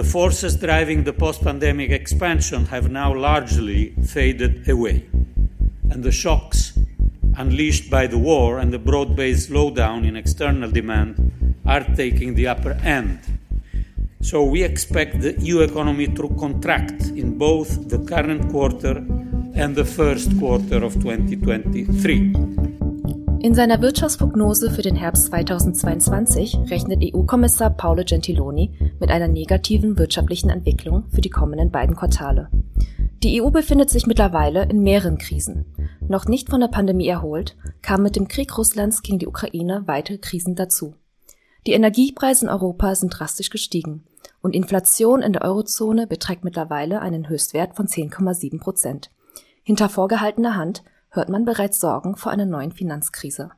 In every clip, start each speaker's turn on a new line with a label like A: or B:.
A: The forces driving the post pandemic expansion have now largely faded away, and the shocks unleashed by the war and the broad based slowdown in external demand are taking the upper hand. So we expect the EU economy to contract in both the current quarter and the first quarter of 2023.
B: In seiner Wirtschaftsprognose für den Herbst 2022 rechnet EU-Kommissar Paolo Gentiloni mit einer negativen wirtschaftlichen Entwicklung für die kommenden beiden Quartale. Die EU befindet sich mittlerweile in mehreren Krisen. Noch nicht von der Pandemie erholt, kamen mit dem Krieg Russlands gegen die Ukraine weitere Krisen dazu. Die Energiepreise in Europa sind drastisch gestiegen und Inflation in der Eurozone beträgt mittlerweile einen Höchstwert von 10,7 Prozent. Hinter vorgehaltener Hand hört man bereits Sorgen vor einer neuen Finanzkrise.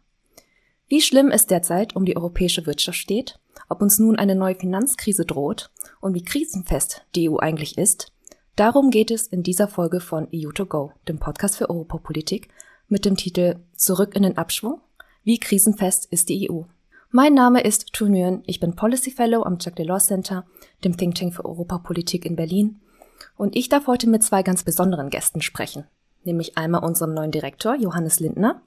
B: Wie schlimm es derzeit um die europäische Wirtschaft steht, ob uns nun eine neue Finanzkrise droht und wie krisenfest die EU eigentlich ist, darum geht es in dieser Folge von EU2Go, dem Podcast für Europapolitik, mit dem Titel Zurück in den Abschwung. Wie krisenfest ist die EU? Mein Name ist Tu Nguyen, ich bin Policy Fellow am Jacques Delors Center, dem Think Tank für Europapolitik in Berlin, und ich darf heute mit zwei ganz besonderen Gästen sprechen nämlich einmal unserem neuen Direktor Johannes Lindner.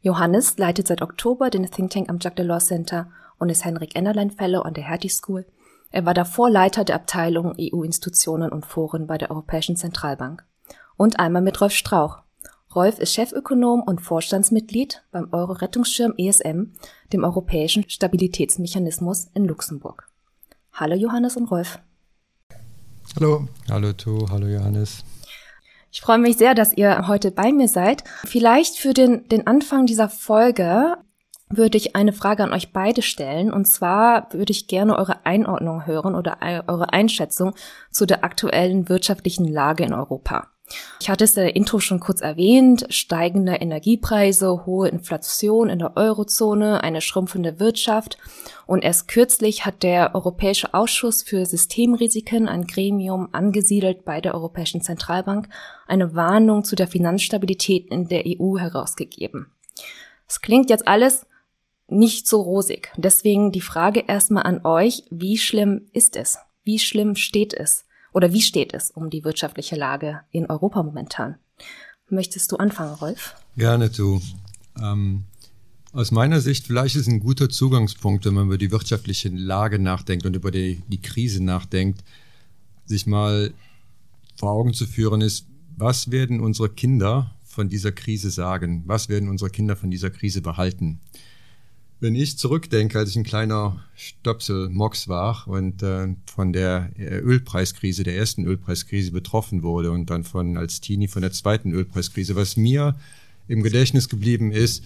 B: Johannes leitet seit Oktober den Think Tank am Jacques Delors Center und ist Henrik Ennerlein Fellow an der Hertie School. Er war davor Leiter der Abteilung EU-Institutionen und Foren bei der Europäischen Zentralbank. Und einmal mit Rolf Strauch. Rolf ist Chefökonom und Vorstandsmitglied beim Euro-Rettungsschirm ESM, dem Europäischen Stabilitätsmechanismus in Luxemburg. Hallo Johannes und Rolf.
C: Hallo. Hallo Tu, hallo Johannes.
B: Ich freue mich sehr, dass ihr heute bei mir seid. Vielleicht für den, den Anfang dieser Folge würde ich eine Frage an euch beide stellen. Und zwar würde ich gerne eure Einordnung hören oder eure Einschätzung zu der aktuellen wirtschaftlichen Lage in Europa. Ich hatte es in der Intro schon kurz erwähnt, steigende Energiepreise, hohe Inflation in der Eurozone, eine schrumpfende Wirtschaft und erst kürzlich hat der Europäische Ausschuss für Systemrisiken, ein Gremium angesiedelt bei der Europäischen Zentralbank, eine Warnung zu der Finanzstabilität in der EU herausgegeben. Es klingt jetzt alles nicht so rosig. Deswegen die Frage erstmal an euch, wie schlimm ist es? Wie schlimm steht es? Oder wie steht es um die wirtschaftliche Lage in Europa momentan? Möchtest du anfangen, Rolf?
C: Gerne, du. Ähm, aus meiner Sicht, vielleicht ist ein guter Zugangspunkt, wenn man über die wirtschaftliche Lage nachdenkt und über die, die Krise nachdenkt, sich mal vor Augen zu führen ist, was werden unsere Kinder von dieser Krise sagen? Was werden unsere Kinder von dieser Krise behalten? Wenn ich zurückdenke, als ich ein kleiner Stöpsel-Mox war und äh, von der äh, Ölpreiskrise, der ersten Ölpreiskrise betroffen wurde und dann von als Teenie von der zweiten Ölpreiskrise, was mir im Gedächtnis geblieben ist,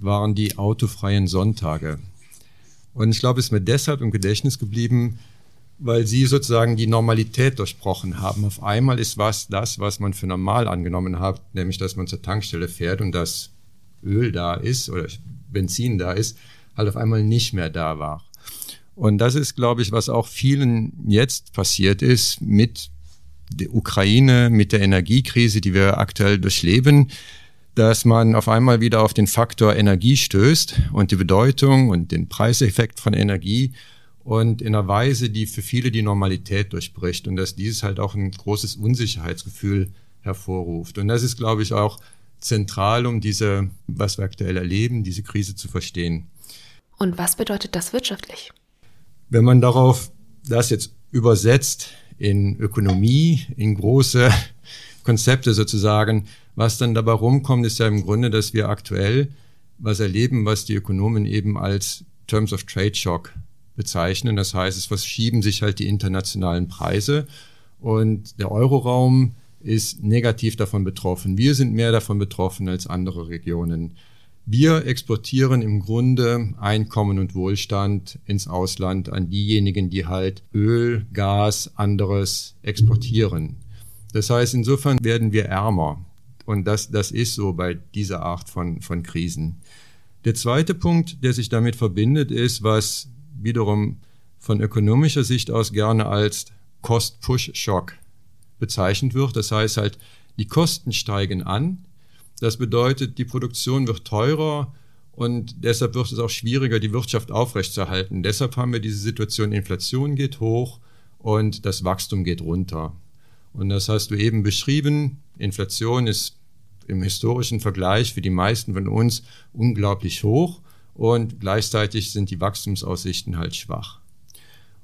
C: waren die autofreien Sonntage. Und ich glaube, es ist mir deshalb im Gedächtnis geblieben, weil sie sozusagen die Normalität durchbrochen haben. Auf einmal ist was das, was man für normal angenommen hat, nämlich dass man zur Tankstelle fährt und das Öl da ist oder Benzin da ist, halt auf einmal nicht mehr da war. Und das ist, glaube ich, was auch vielen jetzt passiert ist mit der Ukraine, mit der Energiekrise, die wir aktuell durchleben, dass man auf einmal wieder auf den Faktor Energie stößt und die Bedeutung und den Preiseffekt von Energie und in einer Weise, die für viele die Normalität durchbricht und dass dieses halt auch ein großes Unsicherheitsgefühl hervorruft. Und das ist, glaube ich, auch zentral, um diese, was wir aktuell erleben, diese Krise zu verstehen.
B: Und was bedeutet das wirtschaftlich?
C: Wenn man darauf das jetzt übersetzt in Ökonomie, in große Konzepte sozusagen, was dann dabei rumkommt, ist ja im Grunde, dass wir aktuell was erleben, was die Ökonomen eben als Terms of Trade Shock bezeichnen. Das heißt, es verschieben sich halt die internationalen Preise und der Euroraum ist negativ davon betroffen. Wir sind mehr davon betroffen als andere Regionen. Wir exportieren im Grunde Einkommen und Wohlstand ins Ausland an diejenigen, die halt Öl, Gas, anderes exportieren. Das heißt, insofern werden wir ärmer. Und das, das ist so bei dieser Art von, von Krisen. Der zweite Punkt, der sich damit verbindet, ist, was wiederum von ökonomischer Sicht aus gerne als Cost-Push-Shock bezeichnet wird. Das heißt halt, die Kosten steigen an. Das bedeutet, die Produktion wird teurer und deshalb wird es auch schwieriger, die Wirtschaft aufrechtzuerhalten. Deshalb haben wir diese Situation, Inflation geht hoch und das Wachstum geht runter. Und das hast du eben beschrieben. Inflation ist im historischen Vergleich für die meisten von uns unglaublich hoch und gleichzeitig sind die Wachstumsaussichten halt schwach.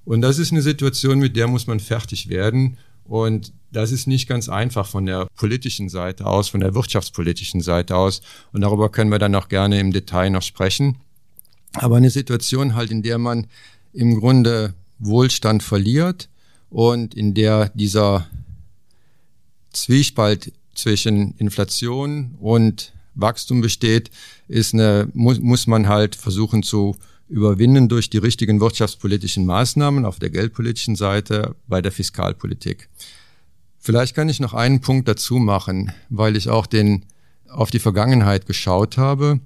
C: Und das ist eine Situation, mit der muss man fertig werden. Und das ist nicht ganz einfach von der politischen Seite aus, von der wirtschaftspolitischen Seite aus. Und darüber können wir dann auch gerne im Detail noch sprechen. Aber eine Situation halt, in der man im Grunde Wohlstand verliert und in der dieser Zwiespalt zwischen Inflation und Wachstum besteht, ist eine, muss, muss man halt versuchen zu überwinden durch die richtigen wirtschaftspolitischen Maßnahmen auf der geldpolitischen Seite bei der Fiskalpolitik. Vielleicht kann ich noch einen Punkt dazu machen, weil ich auch den auf die Vergangenheit geschaut habe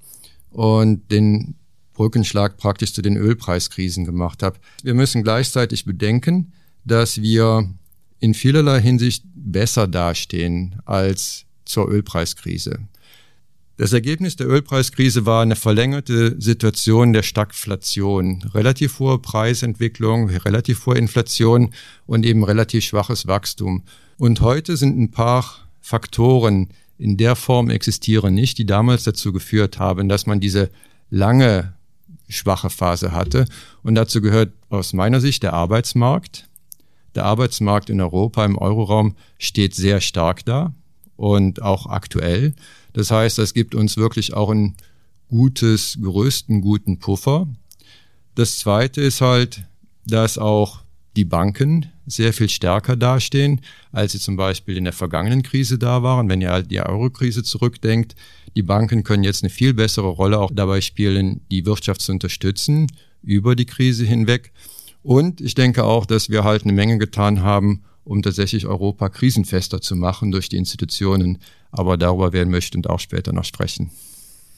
C: und den Brückenschlag praktisch zu den Ölpreiskrisen gemacht habe. Wir müssen gleichzeitig bedenken, dass wir in vielerlei Hinsicht besser dastehen als zur Ölpreiskrise. Das Ergebnis der Ölpreiskrise war eine verlängerte Situation der Stagflation, relativ hohe Preisentwicklung, relativ hohe Inflation und eben relativ schwaches Wachstum. Und heute sind ein paar Faktoren in der Form existieren nicht, die damals dazu geführt haben, dass man diese lange schwache Phase hatte. Und dazu gehört aus meiner Sicht der Arbeitsmarkt, der Arbeitsmarkt in Europa im Euroraum steht sehr stark da und auch aktuell. Das heißt, das gibt uns wirklich auch ein gutes, größten guten Puffer. Das zweite ist halt, dass auch die Banken sehr viel stärker dastehen, als sie zum Beispiel in der vergangenen Krise da waren. Wenn ihr halt die Euro-Krise zurückdenkt, die Banken können jetzt eine viel bessere Rolle auch dabei spielen, die Wirtschaft zu unterstützen über die Krise hinweg. Und ich denke auch, dass wir halt eine Menge getan haben, um tatsächlich Europa krisenfester zu machen durch die Institutionen. Aber darüber werden wir bestimmt auch später noch sprechen.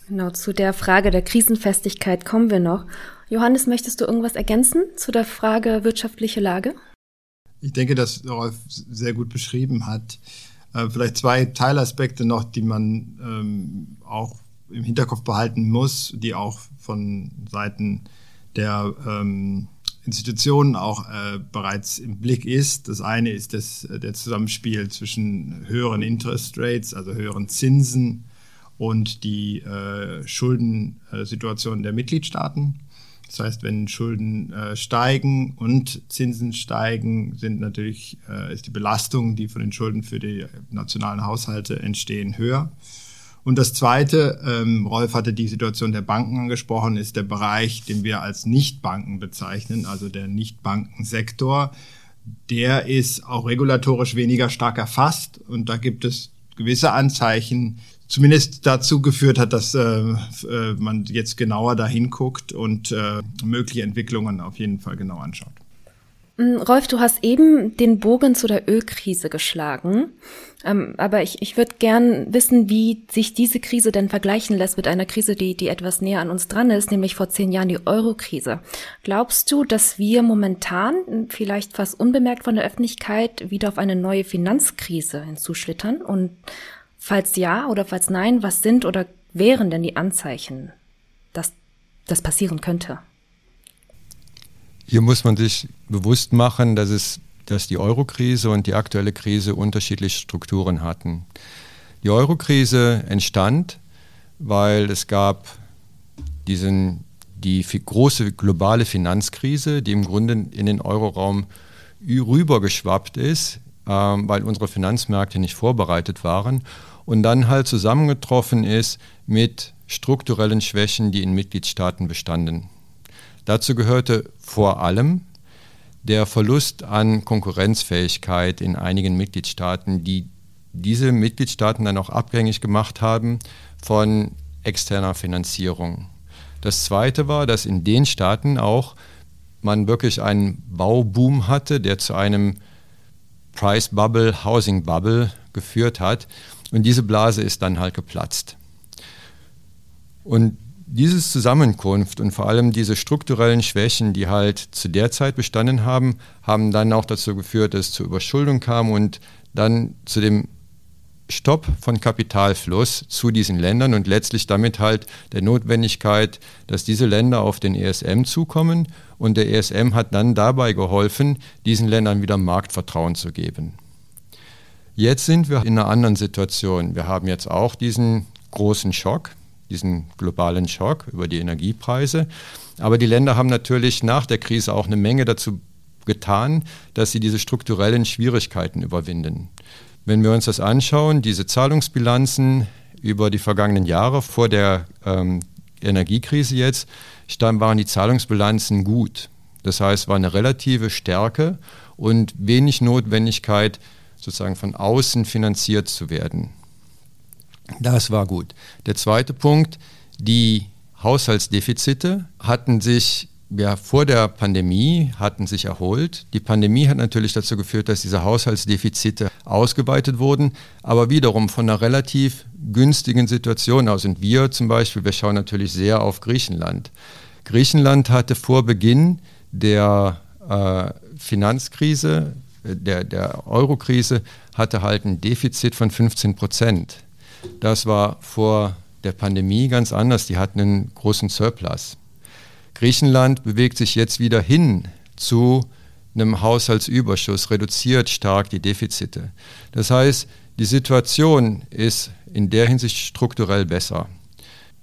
B: Genau, zu der Frage der Krisenfestigkeit kommen wir noch. Johannes, möchtest du irgendwas ergänzen zu der Frage wirtschaftliche Lage?
D: Ich denke, dass Rolf sehr gut beschrieben hat. Äh, vielleicht zwei Teilaspekte noch, die man ähm, auch im Hinterkopf behalten muss, die auch von Seiten der ähm, Institutionen auch äh, bereits im Blick ist. Das eine ist das, äh, der Zusammenspiel zwischen höheren Interest Rates, also höheren Zinsen und die äh, Schuldensituation der Mitgliedstaaten. Das heißt, wenn Schulden äh, steigen und Zinsen steigen, sind natürlich äh, ist die Belastung, die von den Schulden für die nationalen Haushalte entstehen, höher. Und das Zweite, ähm, Rolf hatte die Situation der Banken angesprochen, ist der Bereich, den wir als Nichtbanken bezeichnen, also der Nichtbankensektor. Der ist auch regulatorisch weniger stark erfasst und da gibt es gewisse Anzeichen, zumindest dazu geführt hat, dass äh, äh, man jetzt genauer dahin guckt und äh, mögliche Entwicklungen auf jeden Fall genau anschaut.
B: Mm, Rolf, du hast eben den Bogen zu der Ölkrise geschlagen. Ähm, aber ich, ich würde gern wissen, wie sich diese Krise denn vergleichen lässt mit einer Krise, die, die etwas näher an uns dran ist, nämlich vor zehn Jahren die Euro-Krise. Glaubst du, dass wir momentan, vielleicht fast unbemerkt von der Öffentlichkeit, wieder auf eine neue Finanzkrise hinzuschlittern? Und falls ja oder falls nein, was sind oder wären denn die Anzeichen, dass das passieren könnte?
C: Hier muss man sich bewusst machen, dass es dass die Eurokrise und die aktuelle Krise unterschiedliche Strukturen hatten. Die Eurokrise entstand, weil es gab diesen, die große globale Finanzkrise, die im Grunde in den Euroraum rübergeschwappt ist, ähm, weil unsere Finanzmärkte nicht vorbereitet waren und dann halt zusammengetroffen ist mit strukturellen Schwächen, die in Mitgliedstaaten bestanden. Dazu gehörte vor allem der Verlust an Konkurrenzfähigkeit in einigen Mitgliedstaaten, die diese Mitgliedstaaten dann auch abhängig gemacht haben von externer Finanzierung. Das Zweite war, dass in den Staaten auch man wirklich einen Bauboom hatte, der zu einem Price Bubble, Housing Bubble geführt hat. Und diese Blase ist dann halt geplatzt. Und dieses Zusammenkunft und vor allem diese strukturellen Schwächen, die halt zu der Zeit bestanden haben, haben dann auch dazu geführt, dass es zur Überschuldung kam und dann zu dem Stopp von Kapitalfluss zu diesen Ländern und letztlich damit halt der Notwendigkeit, dass diese Länder auf den ESM zukommen und der ESM hat dann dabei geholfen, diesen Ländern wieder Marktvertrauen zu geben. Jetzt sind wir in einer anderen Situation. Wir haben jetzt auch diesen großen Schock, diesen globalen Schock über die Energiepreise. Aber die Länder haben natürlich nach der Krise auch eine Menge dazu getan, dass sie diese strukturellen Schwierigkeiten überwinden. Wenn wir uns das anschauen, diese Zahlungsbilanzen über die vergangenen Jahre vor der ähm, Energiekrise jetzt, dann waren die Zahlungsbilanzen gut. Das heißt, war eine relative Stärke und wenig Notwendigkeit, sozusagen von außen finanziert zu werden. Das war gut. Der zweite Punkt, die Haushaltsdefizite hatten sich ja, vor der Pandemie hatten sich erholt. Die Pandemie hat natürlich dazu geführt, dass diese Haushaltsdefizite ausgeweitet wurden, aber wiederum von einer relativ günstigen Situation aus. Und wir zum Beispiel, wir schauen natürlich sehr auf Griechenland. Griechenland hatte vor Beginn der äh, Finanzkrise, der, der Eurokrise, hatte halt ein Defizit von 15 Prozent. Das war vor der Pandemie ganz anders. Die hatten einen großen Surplus. Griechenland bewegt sich jetzt wieder hin zu einem Haushaltsüberschuss, reduziert stark die Defizite. Das heißt, die Situation ist in der Hinsicht strukturell besser.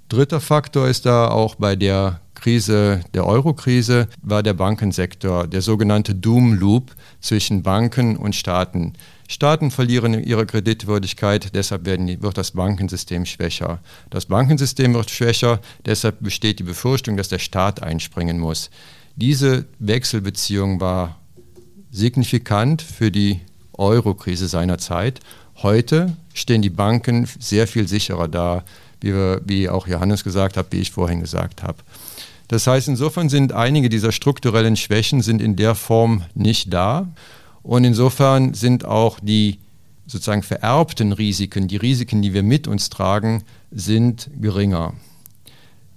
C: Dritter Faktor ist da auch bei der Krise, der Euro-Krise, war der Bankensektor, der sogenannte Doom Loop zwischen Banken und Staaten. Staaten verlieren ihre Kreditwürdigkeit, deshalb werden, wird das Bankensystem schwächer. Das Bankensystem wird schwächer, deshalb besteht die Befürchtung, dass der Staat einspringen muss. Diese Wechselbeziehung war signifikant für die Euro-Krise seiner Zeit. Heute stehen die Banken sehr viel sicherer da, wie, wir, wie auch Johannes gesagt hat, wie ich vorhin gesagt habe. Das heißt, insofern sind einige dieser strukturellen Schwächen sind in der Form nicht da. Und insofern sind auch die sozusagen vererbten Risiken, die Risiken, die wir mit uns tragen, sind geringer.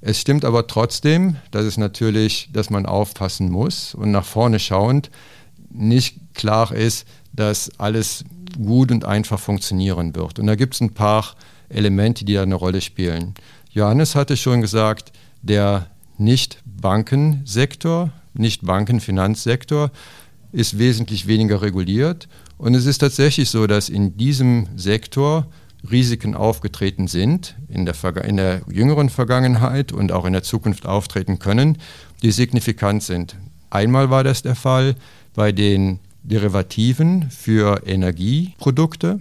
C: Es stimmt aber trotzdem, dass es natürlich, dass man aufpassen muss und nach vorne schauend nicht klar ist, dass alles gut und einfach funktionieren wird. Und da gibt es ein paar Elemente, die da eine Rolle spielen. Johannes hatte schon gesagt, der Nicht-Bankensektor, Nicht-Banken-Finanzsektor ist wesentlich weniger reguliert. Und es ist tatsächlich so, dass in diesem Sektor Risiken aufgetreten sind, in der, in der, jüngeren Vergangenheit und auch in der Zukunft auftreten können, die signifikant sind. Einmal war das der Fall bei den Derivativen für Energieprodukte,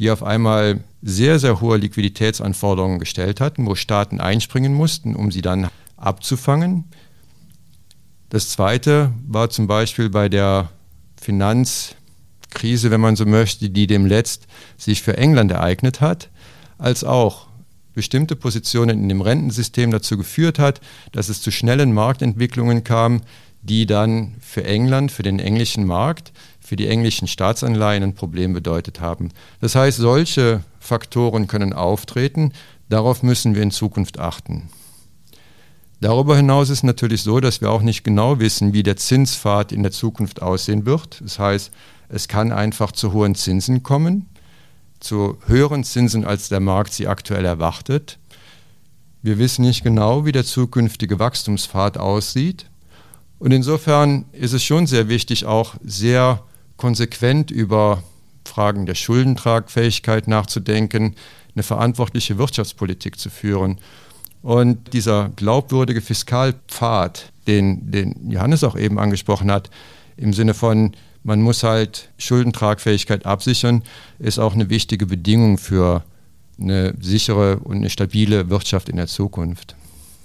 C: die auf einmal sehr, sehr hohe Liquiditätsanforderungen gestellt hatten, wo Staaten einspringen mussten, um sie dann abzufangen. Das Zweite war zum Beispiel bei der Finanzkrise, wenn man so möchte, die demletzt sich für England ereignet hat, als auch bestimmte Positionen in dem Rentensystem dazu geführt hat, dass es zu schnellen Marktentwicklungen kam, die dann für England, für den englischen Markt, für die englischen Staatsanleihen ein Problem bedeutet haben. Das heißt, solche Faktoren können auftreten, darauf müssen wir in Zukunft achten. Darüber hinaus ist natürlich so, dass wir auch nicht genau wissen, wie der Zinspfad in der Zukunft aussehen wird. Das heißt, es kann einfach zu hohen Zinsen kommen, zu höheren Zinsen, als der Markt sie aktuell erwartet. Wir wissen nicht genau, wie der zukünftige Wachstumspfad aussieht. Und insofern ist es schon sehr wichtig, auch sehr konsequent über Fragen der Schuldentragfähigkeit nachzudenken, eine verantwortliche Wirtschaftspolitik zu führen. Und dieser glaubwürdige Fiskalpfad, den, den Johannes auch eben angesprochen hat, im Sinne von, man muss halt Schuldentragfähigkeit absichern, ist auch eine wichtige Bedingung für eine sichere und eine stabile Wirtschaft in der Zukunft.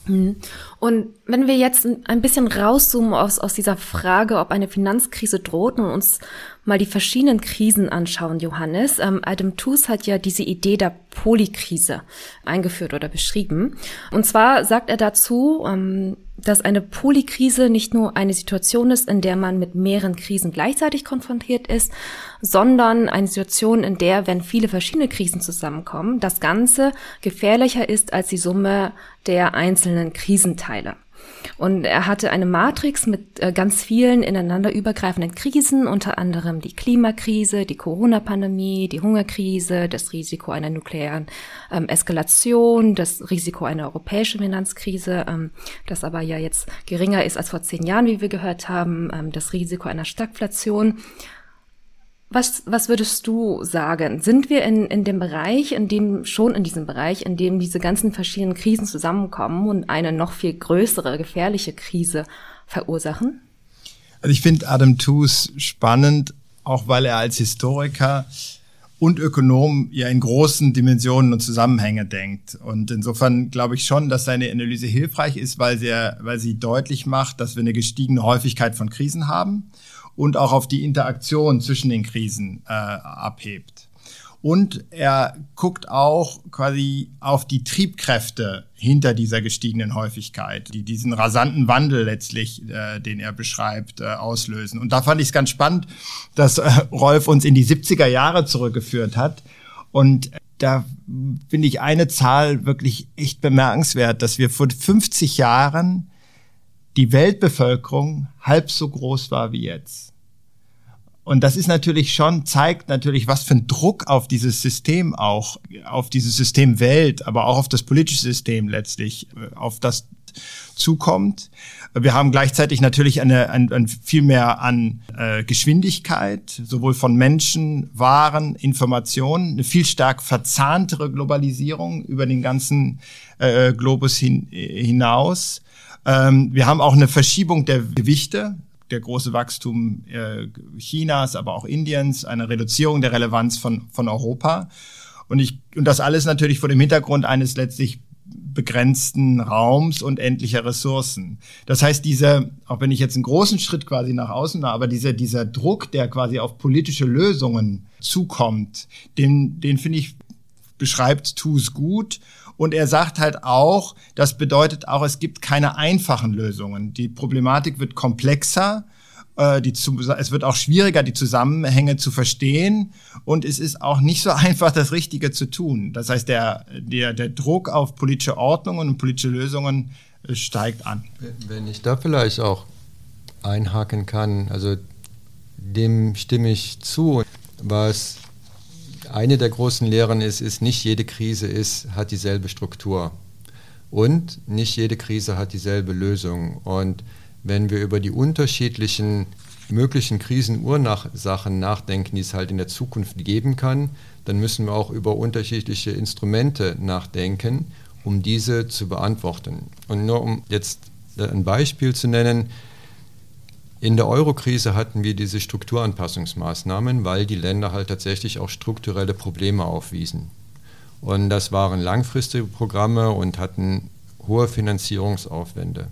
B: Mhm. Und wenn wir jetzt ein bisschen rauszoomen aus, aus dieser Frage, ob eine Finanzkrise droht und uns mal die verschiedenen Krisen anschauen, Johannes. Ähm, Adam Tooze hat ja diese Idee der Polykrise eingeführt oder beschrieben. Und zwar sagt er dazu, ähm, dass eine Polykrise nicht nur eine Situation ist, in der man mit mehreren Krisen gleichzeitig konfrontiert ist, sondern eine Situation, in der, wenn viele verschiedene Krisen zusammenkommen, das Ganze gefährlicher ist als die Summe der einzelnen Krisenteile. Und er hatte eine Matrix mit äh, ganz vielen ineinander übergreifenden Krisen, unter anderem die Klimakrise, die Corona-Pandemie, die Hungerkrise, das Risiko einer nuklearen ähm, Eskalation, das Risiko einer europäischen Finanzkrise, ähm, das aber ja jetzt geringer ist als vor zehn Jahren, wie wir gehört haben, ähm, das Risiko einer Stagflation. Was, was würdest du sagen? Sind wir in, in dem Bereich, in dem, schon in diesem Bereich, in dem diese ganzen verschiedenen Krisen zusammenkommen und eine noch viel größere, gefährliche Krise verursachen?
D: Also ich finde Adam Tooze spannend, auch weil er als Historiker und Ökonom ja in großen Dimensionen und Zusammenhänge denkt. Und insofern glaube ich schon, dass seine Analyse hilfreich ist, weil sie, weil sie deutlich macht, dass wir eine gestiegene Häufigkeit von Krisen haben und auch auf die Interaktion zwischen den Krisen äh, abhebt. Und er guckt auch quasi auf die Triebkräfte hinter dieser gestiegenen Häufigkeit, die diesen rasanten Wandel letztlich, äh, den er beschreibt, äh, auslösen. Und da fand ich es ganz spannend, dass äh, Rolf uns in die 70er Jahre zurückgeführt hat. Und da finde ich eine Zahl wirklich echt bemerkenswert, dass wir vor 50 Jahren die Weltbevölkerung halb so groß war wie jetzt. Und das ist natürlich schon, zeigt natürlich, was für ein Druck auf dieses System auch, auf dieses System Welt, aber auch auf das politische System letztlich, äh, auf das zukommt. Wir haben gleichzeitig natürlich eine, ein, ein viel mehr an äh, Geschwindigkeit, sowohl von Menschen, Waren, Informationen, eine viel stark verzahntere Globalisierung über den ganzen äh, Globus hin, hinaus. Ähm, wir haben auch eine Verschiebung der Gewichte der große Wachstum äh, Chinas, aber auch Indiens, eine Reduzierung der Relevanz von, von Europa. Und, ich, und das alles natürlich vor dem Hintergrund eines letztlich begrenzten Raums und endlicher Ressourcen. Das heißt, diese, auch wenn ich jetzt einen großen Schritt quasi nach außen mache, aber dieser, dieser Druck, der quasi auf politische Lösungen zukommt, den, den finde ich, beschreibt TUS gut und er sagt halt auch, das bedeutet auch, es gibt keine einfachen Lösungen. Die Problematik wird komplexer. Äh, die, es wird auch schwieriger, die Zusammenhänge zu verstehen und es ist auch nicht so einfach, das Richtige zu tun. Das heißt, der, der, der Druck auf politische Ordnungen und politische Lösungen äh, steigt an.
C: Wenn ich da vielleicht auch einhaken kann, also dem stimme ich zu, was eine der großen Lehren ist, ist, nicht jede Krise ist, hat dieselbe Struktur. Und nicht jede Krise hat dieselbe Lösung. Und wenn wir über die unterschiedlichen möglichen Krisenursachen nachdenken, die es halt in der Zukunft geben kann, dann müssen wir auch über unterschiedliche Instrumente nachdenken, um diese zu beantworten. Und nur um jetzt ein Beispiel zu nennen, in der Eurokrise hatten wir diese Strukturanpassungsmaßnahmen, weil die Länder halt tatsächlich auch strukturelle Probleme aufwiesen. Und das waren langfristige Programme und hatten hohe Finanzierungsaufwände.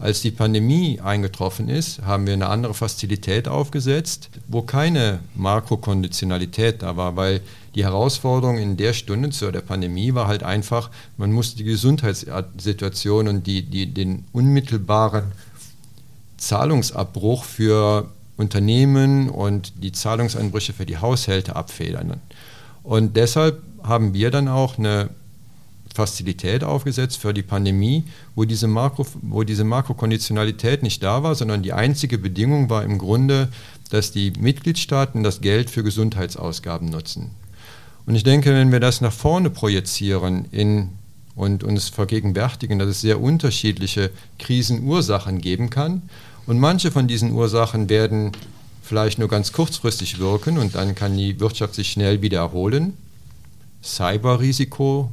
C: Als die Pandemie eingetroffen ist, haben wir eine andere Fazilität aufgesetzt, wo keine Makrokonditionalität da war, weil die Herausforderung in der Stunde zu der Pandemie war halt einfach, man musste die Gesundheitssituation und die, die, den unmittelbaren Zahlungsabbruch für Unternehmen und die Zahlungseinbrüche für die Haushalte abfedern. Und deshalb haben wir dann auch eine Fazilität aufgesetzt für die Pandemie, wo diese, Makro, wo diese Makrokonditionalität nicht da war, sondern die einzige Bedingung war im Grunde, dass die Mitgliedstaaten das Geld für Gesundheitsausgaben nutzen. Und ich denke, wenn wir das nach vorne projizieren in, und uns vergegenwärtigen, dass es sehr unterschiedliche Krisenursachen geben kann und manche von diesen Ursachen werden vielleicht nur ganz kurzfristig wirken und dann kann die Wirtschaft sich schnell wieder erholen. Cyberrisiko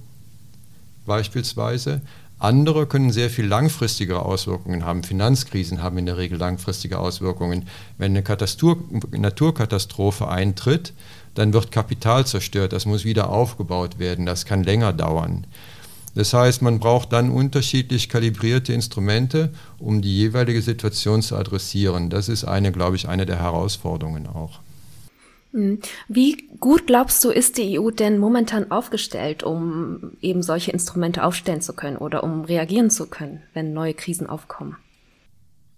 C: beispielsweise. Andere können sehr viel langfristigere Auswirkungen haben. Finanzkrisen haben in der Regel langfristige Auswirkungen. Wenn eine Katastur Naturkatastrophe eintritt, dann wird Kapital zerstört, das muss wieder aufgebaut werden, das kann länger dauern. Das heißt, man braucht dann unterschiedlich kalibrierte Instrumente, um die jeweilige Situation zu adressieren. Das ist eine, glaube ich, eine der Herausforderungen auch.
B: Hm. Wie gut glaubst du, ist die EU denn momentan aufgestellt, um eben solche Instrumente aufstellen zu können oder um reagieren zu können, wenn neue Krisen aufkommen?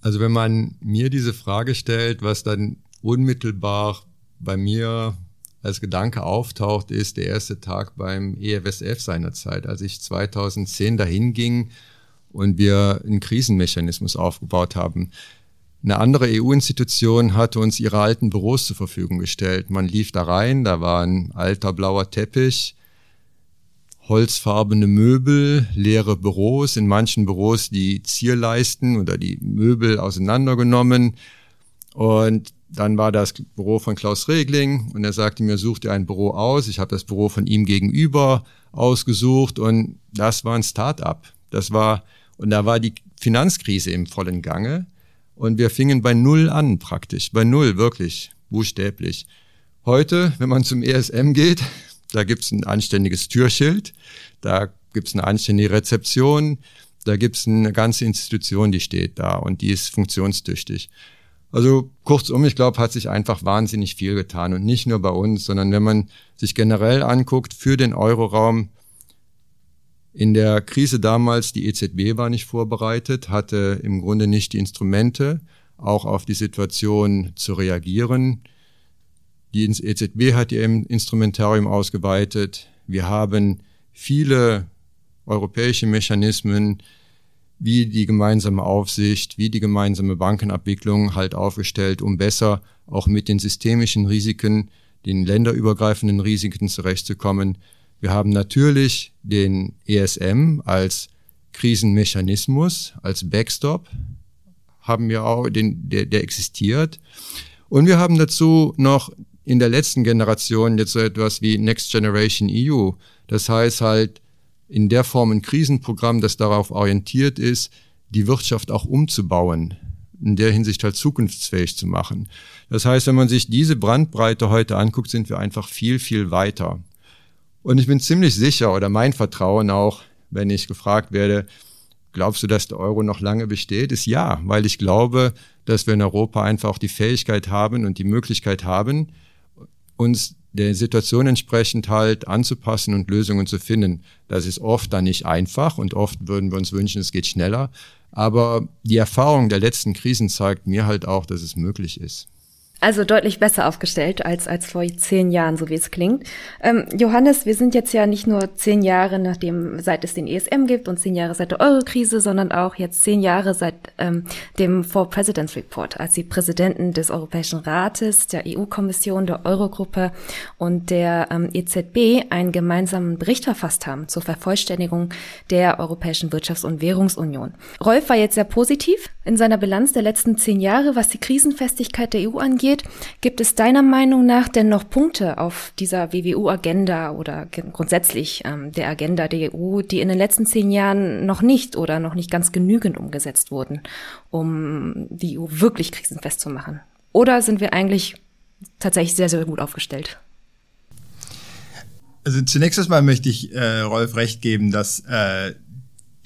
C: Also wenn man mir diese Frage stellt, was dann unmittelbar bei mir als Gedanke auftaucht, ist der erste Tag beim EFSF seinerzeit, als ich 2010 dahin ging und wir einen Krisenmechanismus aufgebaut haben. Eine andere EU-Institution hatte uns ihre alten Büros zur Verfügung gestellt. Man lief da rein, da war ein alter blauer Teppich, holzfarbene Möbel, leere Büros, in manchen Büros die Zierleisten oder die Möbel auseinandergenommen. Und dann war das Büro von Klaus Regling und er sagte mir, such dir ein Büro aus. Ich habe das Büro von ihm gegenüber ausgesucht und das war ein Start-up. Das war, und da war die Finanzkrise im vollen Gange und wir fingen bei Null an praktisch, bei Null wirklich, buchstäblich. Heute, wenn man zum ESM geht, da gibt's ein anständiges Türschild, da gibt's eine anständige Rezeption, da gibt's eine ganze Institution, die steht da und die ist funktionstüchtig. Also kurzum, ich glaube, hat sich einfach wahnsinnig viel getan und nicht nur bei uns, sondern wenn man sich generell anguckt, für den Euroraum in der Krise damals, die EZB war nicht vorbereitet, hatte im Grunde nicht die Instrumente, auch auf die Situation zu reagieren. Die EZB hat ihr Instrumentarium ausgeweitet. Wir haben viele europäische Mechanismen, wie die gemeinsame Aufsicht, wie die gemeinsame Bankenabwicklung halt aufgestellt, um besser auch mit den systemischen Risiken, den länderübergreifenden Risiken zurechtzukommen. Wir haben natürlich den ESM als Krisenmechanismus, als Backstop, haben wir auch, den, der, der existiert. Und wir haben dazu noch in der letzten Generation jetzt so etwas wie Next Generation EU. Das heißt halt, in der Form ein Krisenprogramm, das darauf orientiert ist, die Wirtschaft auch umzubauen, in der Hinsicht halt zukunftsfähig zu machen. Das heißt, wenn man sich diese Brandbreite heute anguckt, sind wir einfach viel, viel weiter. Und ich bin ziemlich sicher, oder mein Vertrauen auch, wenn ich gefragt werde, glaubst du, dass der Euro noch lange besteht, ist ja, weil ich glaube, dass wir in Europa einfach auch die Fähigkeit haben und die Möglichkeit haben, uns der Situation entsprechend halt anzupassen und Lösungen zu finden. Das ist oft dann nicht einfach und oft würden wir uns wünschen, es geht schneller. Aber die Erfahrung der letzten Krisen zeigt mir halt auch, dass es möglich ist.
B: Also deutlich besser aufgestellt als, als vor zehn Jahren, so wie es klingt. Ähm, Johannes, wir sind jetzt ja nicht nur zehn Jahre nachdem, seit es den ESM gibt und zehn Jahre seit der Euro-Krise, sondern auch jetzt zehn Jahre seit ähm, dem Four Presidents Report, als die Präsidenten des Europäischen Rates, der EU-Kommission, der Eurogruppe und der ähm, EZB einen gemeinsamen Bericht verfasst haben zur Vervollständigung der Europäischen Wirtschafts- und Währungsunion. Rolf war jetzt sehr positiv in seiner Bilanz der letzten zehn Jahre, was die Krisenfestigkeit der EU angeht angeht. Gibt es deiner Meinung nach denn noch Punkte auf dieser WWU-Agenda oder grundsätzlich ähm, der Agenda der EU, die in den letzten zehn Jahren noch nicht oder noch nicht ganz genügend umgesetzt wurden, um die EU wirklich krisenfest zu machen? Oder sind wir eigentlich tatsächlich sehr, sehr gut aufgestellt?
D: Also zunächst einmal möchte ich äh, Rolf recht geben, dass äh,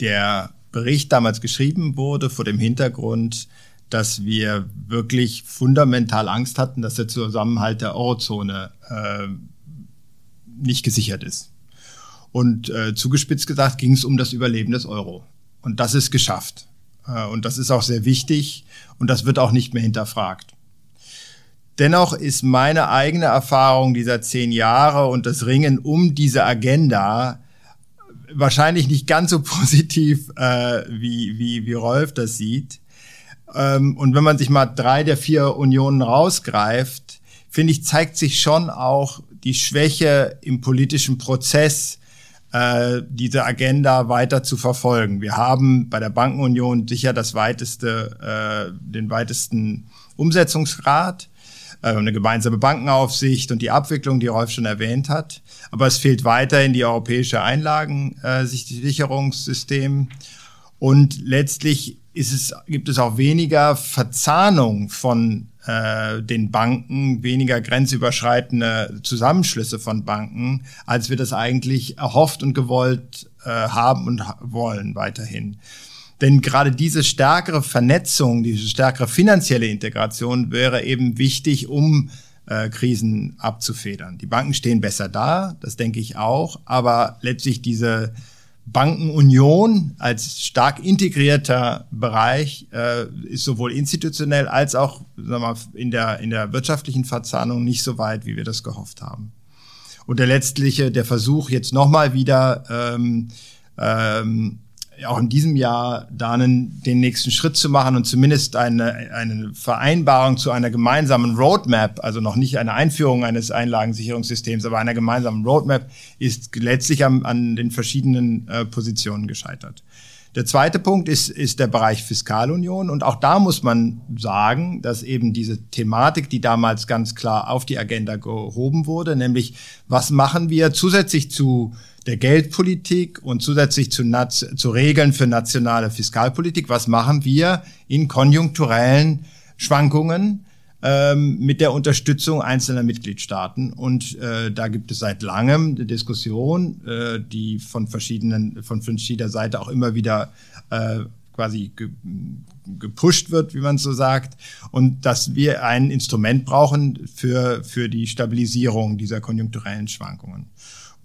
D: der Bericht damals geschrieben wurde vor dem Hintergrund dass wir wirklich fundamental Angst hatten, dass der Zusammenhalt der Eurozone äh, nicht gesichert ist. Und äh, zugespitzt gesagt ging es um das Überleben des Euro. Und das ist geschafft. Äh, und das ist auch sehr wichtig und das wird auch nicht mehr hinterfragt. Dennoch ist meine eigene Erfahrung dieser zehn Jahre und das Ringen um diese Agenda wahrscheinlich nicht ganz so positiv, äh, wie, wie, wie Rolf das sieht. Ähm, und wenn man sich mal drei der vier Unionen rausgreift, finde ich, zeigt sich schon auch die Schwäche im politischen Prozess, äh, diese Agenda weiter zu verfolgen. Wir haben bei der Bankenunion sicher das weiteste, äh, den weitesten Umsetzungsgrad, äh, eine gemeinsame Bankenaufsicht und die Abwicklung, die Rolf schon erwähnt hat. Aber es fehlt weiterhin die europäische Einlagensicherungssystem. Und letztlich ist es, gibt es auch weniger Verzahnung von äh, den Banken, weniger grenzüberschreitende Zusammenschlüsse von Banken, als wir das eigentlich erhofft und gewollt äh, haben und wollen weiterhin. Denn gerade diese stärkere Vernetzung, diese stärkere finanzielle Integration wäre eben wichtig, um äh, Krisen abzufedern. Die Banken stehen besser da, das denke ich auch, aber letztlich diese Bankenunion als stark integrierter Bereich äh, ist sowohl institutionell als auch sagen mal, in, der, in der wirtschaftlichen Verzahnung nicht so weit, wie wir das gehofft haben. Und der letztliche, der Versuch jetzt nochmal wieder ähm, ähm, auch in diesem Jahr da einen, den nächsten Schritt zu machen und zumindest eine, eine Vereinbarung zu einer gemeinsamen Roadmap, also noch nicht eine Einführung eines Einlagensicherungssystems, aber einer gemeinsamen Roadmap, ist letztlich am, an den verschiedenen äh, Positionen gescheitert. Der zweite Punkt ist, ist der Bereich Fiskalunion. Und auch da muss man sagen, dass eben diese Thematik, die damals ganz klar auf die Agenda gehoben wurde, nämlich was machen wir zusätzlich zu der Geldpolitik und zusätzlich zu, zu Regeln für nationale Fiskalpolitik, was machen wir in konjunkturellen Schwankungen, ähm, mit der Unterstützung einzelner Mitgliedstaaten. Und äh, da gibt es seit langem eine Diskussion, äh, die von verschiedenen, von verschiedener Seite auch immer wieder äh, quasi ge gepusht wird, wie man so sagt, und dass wir ein Instrument brauchen für, für die Stabilisierung dieser konjunkturellen Schwankungen.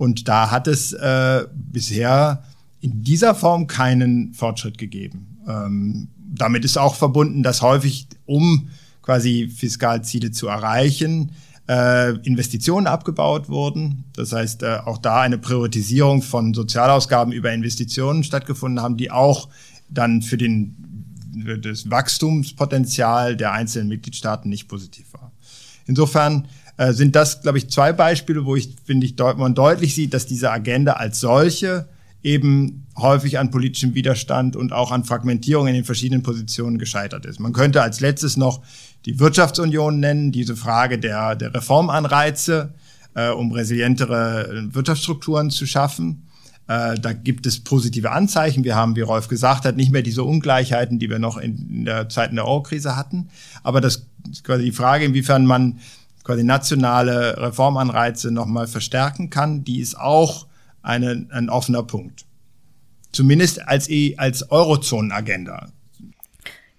D: Und da hat es äh, bisher in dieser Form keinen Fortschritt gegeben. Ähm, damit ist auch verbunden, dass häufig um quasi Fiskalziele zu erreichen, äh, Investitionen abgebaut wurden. Das heißt, äh, auch da eine Priorisierung von Sozialausgaben über Investitionen stattgefunden haben, die auch dann für den für das Wachstumspotenzial der einzelnen Mitgliedstaaten nicht positiv war. Insofern äh, sind das, glaube ich, zwei Beispiele, wo ich finde ich man deutlich sieht, dass diese Agenda als solche eben häufig an politischem Widerstand und auch an Fragmentierung in den verschiedenen Positionen gescheitert ist. Man könnte als letztes noch die Wirtschaftsunion nennen, diese Frage der, der Reformanreize, äh, um resilientere äh, Wirtschaftsstrukturen zu schaffen. Äh, da gibt es positive Anzeichen. Wir haben, wie Rolf gesagt hat, nicht mehr diese Ungleichheiten, die wir noch in, der Zeit in der Euro-Krise hatten. Aber das ist quasi die Frage, inwiefern man quasi nationale Reformanreize nochmal verstärken kann, die ist auch eine, ein offener Punkt. Zumindest als, e, als Eurozonenagenda.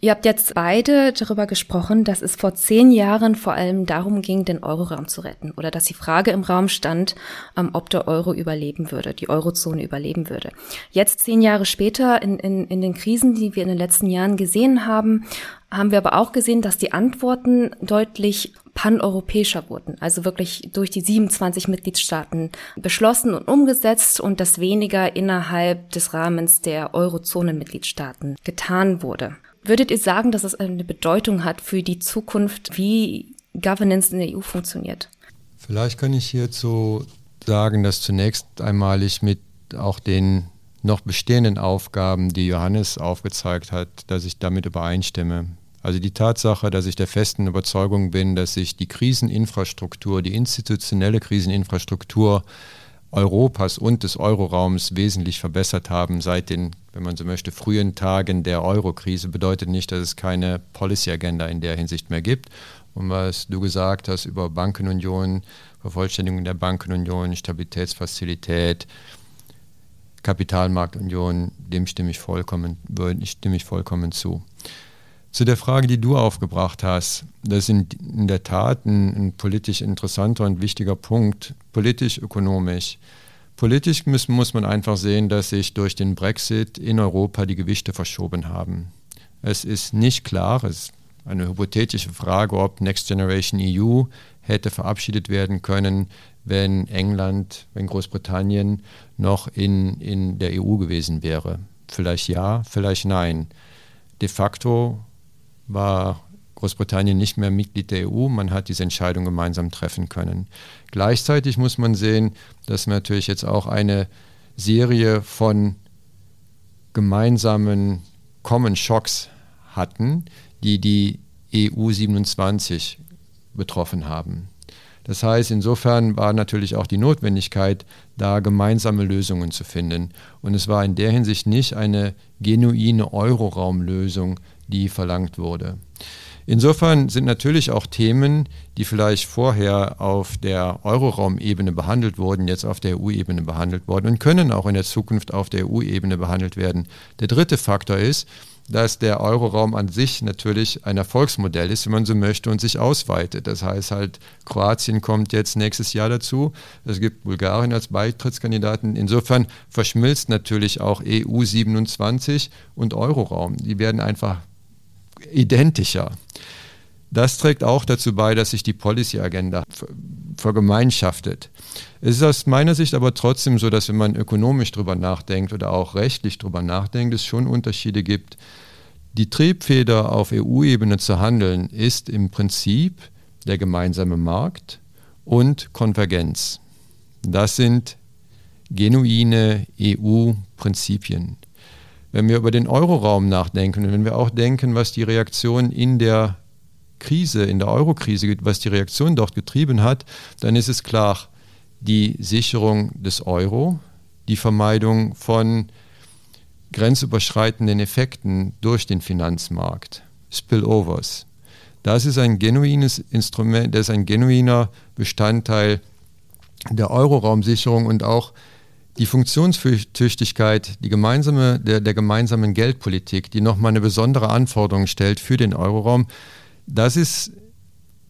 B: Ihr habt jetzt beide darüber gesprochen, dass es vor zehn Jahren vor allem darum ging, den Euroraum zu retten oder dass die Frage im Raum stand, ähm, ob der Euro überleben würde, die Eurozone überleben würde. Jetzt zehn Jahre später in, in, in den Krisen, die wir in den letzten Jahren gesehen haben, haben wir aber auch gesehen, dass die Antworten deutlich paneuropäischer wurden, also wirklich durch die 27 Mitgliedstaaten beschlossen und umgesetzt und dass weniger innerhalb des Rahmens der Eurozonen-Mitgliedstaaten getan wurde. Würdet ihr sagen, dass es eine Bedeutung hat für die Zukunft, wie Governance in der EU funktioniert?
C: Vielleicht kann ich hierzu sagen, dass zunächst einmal ich mit auch den noch bestehenden Aufgaben, die Johannes aufgezeigt hat, dass ich damit übereinstimme. Also die Tatsache, dass ich der festen Überzeugung bin, dass sich die Kriseninfrastruktur, die institutionelle Kriseninfrastruktur Europas und des Euroraums wesentlich verbessert haben seit den, wenn man so möchte, frühen Tagen der Eurokrise, bedeutet nicht, dass es keine Policy-Agenda in der Hinsicht mehr gibt. Und was du gesagt hast über Bankenunion, Vervollständigung der Bankenunion, Stabilitätsfazilität, Kapitalmarktunion, dem stimme ich vollkommen, stimme ich vollkommen zu. Zu der Frage, die du aufgebracht hast, das ist in, der Tat ein, ein, politisch interessanter und wichtiger Punkt, politisch-ökonomisch. Politisch muss, muss man einfach sehen, dass sich durch den Brexit in Europa die Gewichte verschoben haben. Es ist nicht klar, es ist eine hypothetische Frage, ob Next Generation EU hätte verabschiedet werden können, wenn England, wenn Großbritannien noch in, in der EU gewesen wäre. Vielleicht ja, vielleicht nein. De facto war Großbritannien nicht mehr Mitglied der EU. Man hat diese Entscheidung gemeinsam treffen können. Gleichzeitig muss man sehen, dass wir natürlich jetzt auch eine Serie von gemeinsamen Common Shocks hatten, die die EU 27 betroffen haben. Das heißt, insofern war natürlich auch die Notwendigkeit, da gemeinsame Lösungen zu finden. Und es war in der Hinsicht nicht eine genuine Euroraumlösung, die verlangt wurde. Insofern sind natürlich auch Themen, die vielleicht vorher auf der Euroraumebene behandelt wurden, jetzt auf der EU-Ebene behandelt worden und können auch in der Zukunft auf der EU-Ebene behandelt werden. Der dritte Faktor ist, dass der Euroraum an sich natürlich ein Erfolgsmodell ist, wenn man so möchte, und sich ausweitet. Das heißt halt, Kroatien kommt jetzt nächstes Jahr dazu. Es gibt Bulgarien als Beitrittskandidaten. Insofern verschmilzt natürlich auch EU 27 und Euroraum. Die werden einfach identischer. Das trägt auch dazu bei, dass sich die Policy-Agenda vergemeinschaftet. Es ist aus meiner Sicht aber trotzdem so, dass wenn man ökonomisch drüber nachdenkt oder auch rechtlich drüber nachdenkt, es schon Unterschiede gibt. Die Triebfeder auf EU-Ebene zu handeln ist im Prinzip der gemeinsame Markt und Konvergenz. Das sind genuine EU-Prinzipien. Wenn wir über den Euroraum nachdenken und wenn wir auch denken, was die Reaktion in der Krise, in der Eurokrise, was die Reaktion dort getrieben hat, dann ist es klar, die Sicherung des Euro, die Vermeidung von grenzüberschreitenden Effekten durch den Finanzmarkt, Spillovers. Das ist ein genuines Instrument, das ist ein genuiner Bestandteil der Euroraumsicherung und auch die Funktionstüchtigkeit die gemeinsame, der, der gemeinsamen Geldpolitik, die nochmal eine besondere Anforderung stellt für den Euroraum, das ist